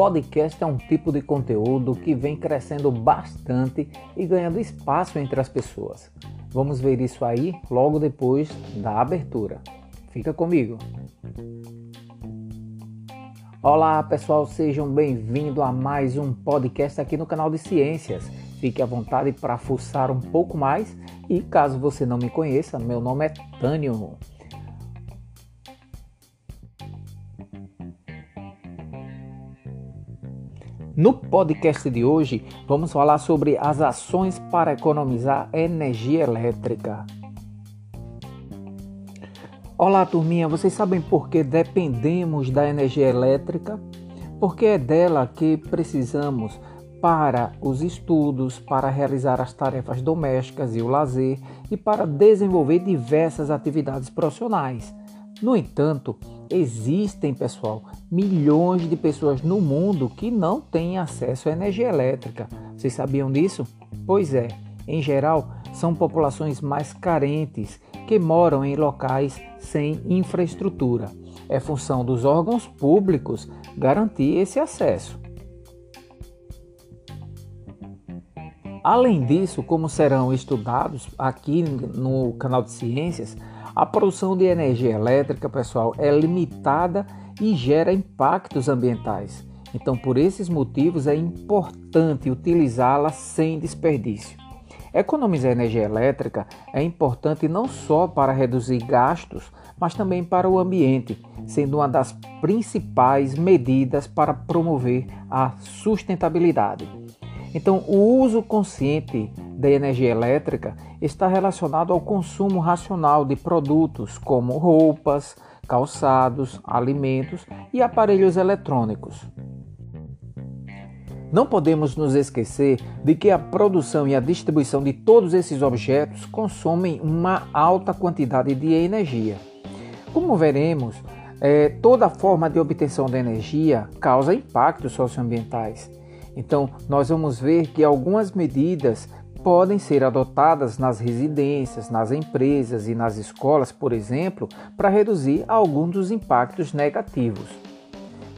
podcast é um tipo de conteúdo que vem crescendo bastante e ganhando espaço entre as pessoas. Vamos ver isso aí logo depois da abertura. Fica comigo. Olá pessoal, sejam bem-vindos a mais um podcast aqui no canal de Ciências. Fique à vontade para fuçar um pouco mais e caso você não me conheça, meu nome é Tânio. No podcast de hoje, vamos falar sobre as ações para economizar energia elétrica. Olá, turminha, vocês sabem por que dependemos da energia elétrica? Porque é dela que precisamos para os estudos, para realizar as tarefas domésticas e o lazer e para desenvolver diversas atividades profissionais. No entanto, existem, pessoal, milhões de pessoas no mundo que não têm acesso à energia elétrica. Vocês sabiam disso? Pois é, em geral, são populações mais carentes que moram em locais sem infraestrutura. É função dos órgãos públicos garantir esse acesso. Além disso, como serão estudados aqui no canal de Ciências, a produção de energia elétrica, pessoal, é limitada e gera impactos ambientais. Então, por esses motivos, é importante utilizá-la sem desperdício. Economizar energia elétrica é importante não só para reduzir gastos, mas também para o ambiente, sendo uma das principais medidas para promover a sustentabilidade. Então, o uso consciente da energia elétrica está relacionado ao consumo racional de produtos como roupas, calçados, alimentos e aparelhos eletrônicos. Não podemos nos esquecer de que a produção e a distribuição de todos esses objetos consomem uma alta quantidade de energia. Como veremos, é, toda forma de obtenção de energia causa impactos socioambientais. Então, nós vamos ver que algumas medidas podem ser adotadas nas residências, nas empresas e nas escolas, por exemplo, para reduzir alguns dos impactos negativos.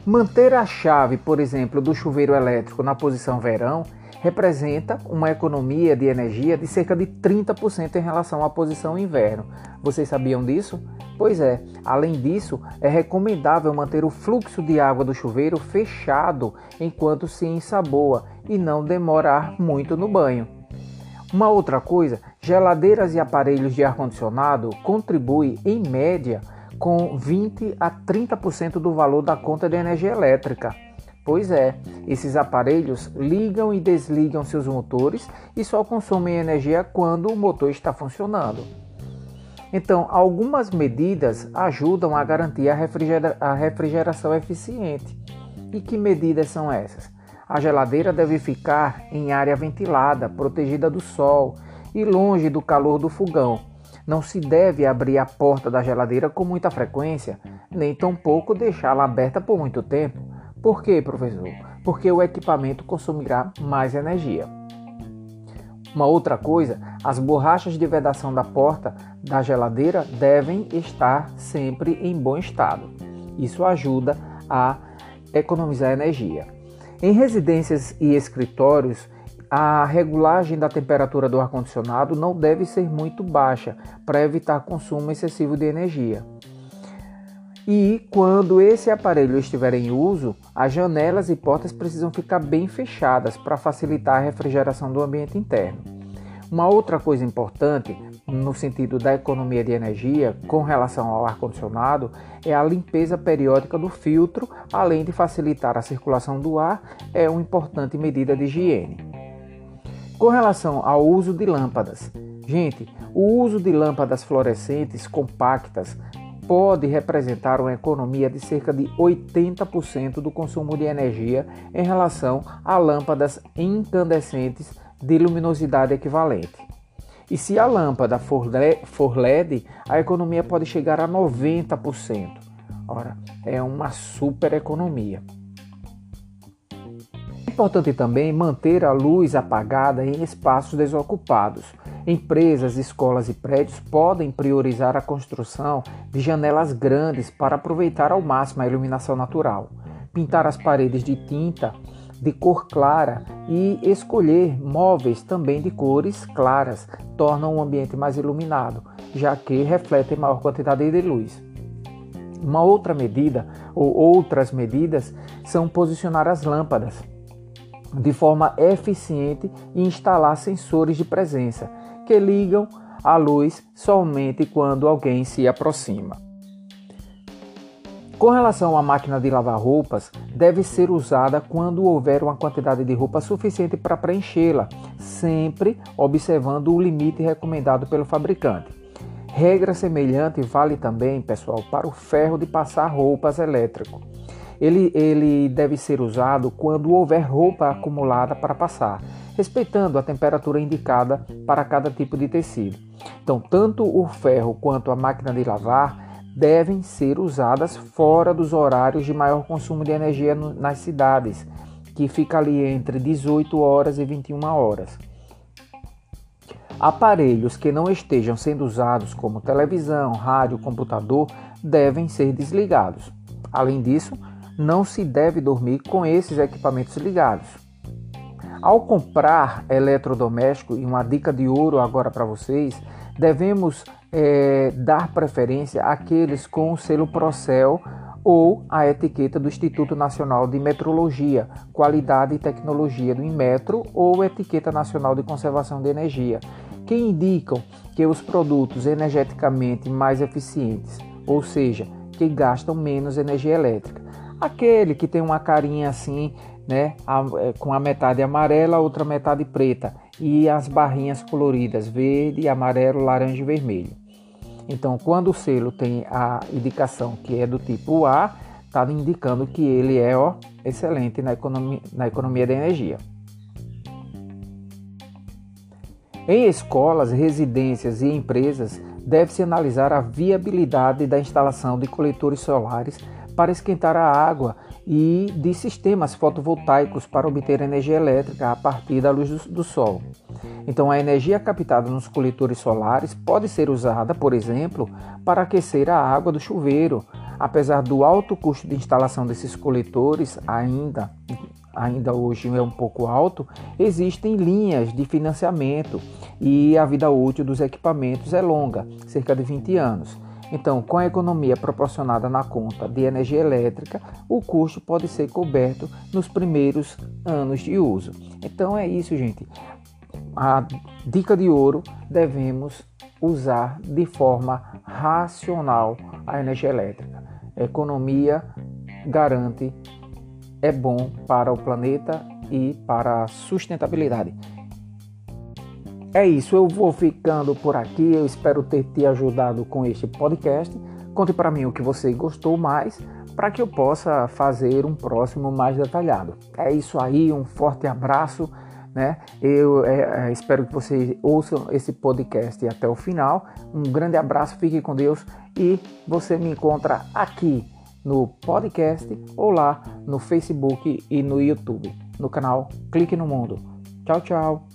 Manter a chave, por exemplo, do chuveiro elétrico na posição verão representa uma economia de energia de cerca de 30% em relação à posição inverno. Vocês sabiam disso? Pois é, além disso, é recomendável manter o fluxo de água do chuveiro fechado enquanto se ensaboa e não demorar muito no banho. Uma outra coisa, geladeiras e aparelhos de ar-condicionado contribuem, em média, com 20 a 30% do valor da conta de energia elétrica. Pois é, esses aparelhos ligam e desligam seus motores e só consomem energia quando o motor está funcionando. Então, algumas medidas ajudam a garantir a, refrigera a refrigeração eficiente. E que medidas são essas? A geladeira deve ficar em área ventilada, protegida do sol e longe do calor do fogão não se deve abrir a porta da geladeira com muita frequência, nem tampouco deixá-la aberta por muito tempo. Por quê, professor? Porque o equipamento consumirá mais energia. Uma outra coisa, as borrachas de vedação da porta da geladeira devem estar sempre em bom estado. Isso ajuda a economizar energia. Em residências e escritórios, a regulagem da temperatura do ar-condicionado não deve ser muito baixa para evitar consumo excessivo de energia. E quando esse aparelho estiver em uso, as janelas e portas precisam ficar bem fechadas para facilitar a refrigeração do ambiente interno. Uma outra coisa importante no sentido da economia de energia com relação ao ar-condicionado é a limpeza periódica do filtro, além de facilitar a circulação do ar, é uma importante medida de higiene. Com relação ao uso de lâmpadas, gente, o uso de lâmpadas fluorescentes compactas pode representar uma economia de cerca de 80% do consumo de energia em relação a lâmpadas incandescentes de luminosidade equivalente. E se a lâmpada for LED, a economia pode chegar a 90%. Ora, é uma super economia importante também manter a luz apagada em espaços desocupados. Empresas, escolas e prédios podem priorizar a construção de janelas grandes para aproveitar ao máximo a iluminação natural. pintar as paredes de tinta de cor clara e escolher móveis também de cores claras tornam o ambiente mais iluminado, já que refletem maior quantidade de luz. Uma outra medida ou outras medidas são posicionar as lâmpadas de forma eficiente e instalar sensores de presença que ligam a luz somente quando alguém se aproxima. Com relação à máquina de lavar roupas, deve ser usada quando houver uma quantidade de roupa suficiente para preenchê-la, sempre observando o limite recomendado pelo fabricante. Regra semelhante vale também, pessoal, para o ferro de passar roupas elétrico. Ele, ele deve ser usado quando houver roupa acumulada para passar, respeitando a temperatura indicada para cada tipo de tecido. Então, tanto o ferro quanto a máquina de lavar devem ser usadas fora dos horários de maior consumo de energia nas cidades, que fica ali entre 18 horas e 21 horas. Aparelhos que não estejam sendo usados, como televisão, rádio, computador, devem ser desligados. Além disso, não se deve dormir com esses equipamentos ligados. Ao comprar eletrodoméstico, e uma dica de ouro agora para vocês, devemos é, dar preferência àqueles com o selo Procel ou a etiqueta do Instituto Nacional de Metrologia, Qualidade e Tecnologia do Inmetro ou etiqueta nacional de conservação de energia, que indicam que os produtos energeticamente mais eficientes, ou seja, que gastam menos energia elétrica. Aquele que tem uma carinha assim, né, é, com a metade amarela, a outra metade preta e as barrinhas coloridas verde, amarelo, laranja e vermelho. Então, quando o selo tem a indicação que é do tipo A, está indicando que ele é ó, excelente na economia, na economia de energia. Em escolas, residências e empresas, deve-se analisar a viabilidade da instalação de coletores solares para esquentar a água e de sistemas fotovoltaicos para obter energia elétrica a partir da luz do, do, sol. Então, a energia captada nos coletores solares pode ser usada, por exemplo, para aquecer a água do chuveiro. Apesar do alto custo de instalação desses coletores, ainda, ainda hoje é um pouco alto, existem linhas de financiamento e a vida útil dos equipamentos é longa, cerca de 20 anos. Então, com a economia proporcionada na conta de energia elétrica, o custo pode ser coberto nos primeiros anos de uso. Então é isso, gente. A dica de ouro devemos usar de forma racional a energia elétrica. economia garante é bom para o planeta e para a sustentabilidade. É isso, eu vou ficando por aqui. Eu espero ter te ajudado com este podcast. Conte para mim o que você gostou mais para que eu possa fazer um próximo mais detalhado. É isso aí, um forte abraço. Né? Eu é, é espero que vocês ouçam esse podcast até o final. Um grande abraço, fique com Deus e você me encontra aqui no podcast ou lá no Facebook e no YouTube, no canal Clique no Mundo. Tchau, tchau.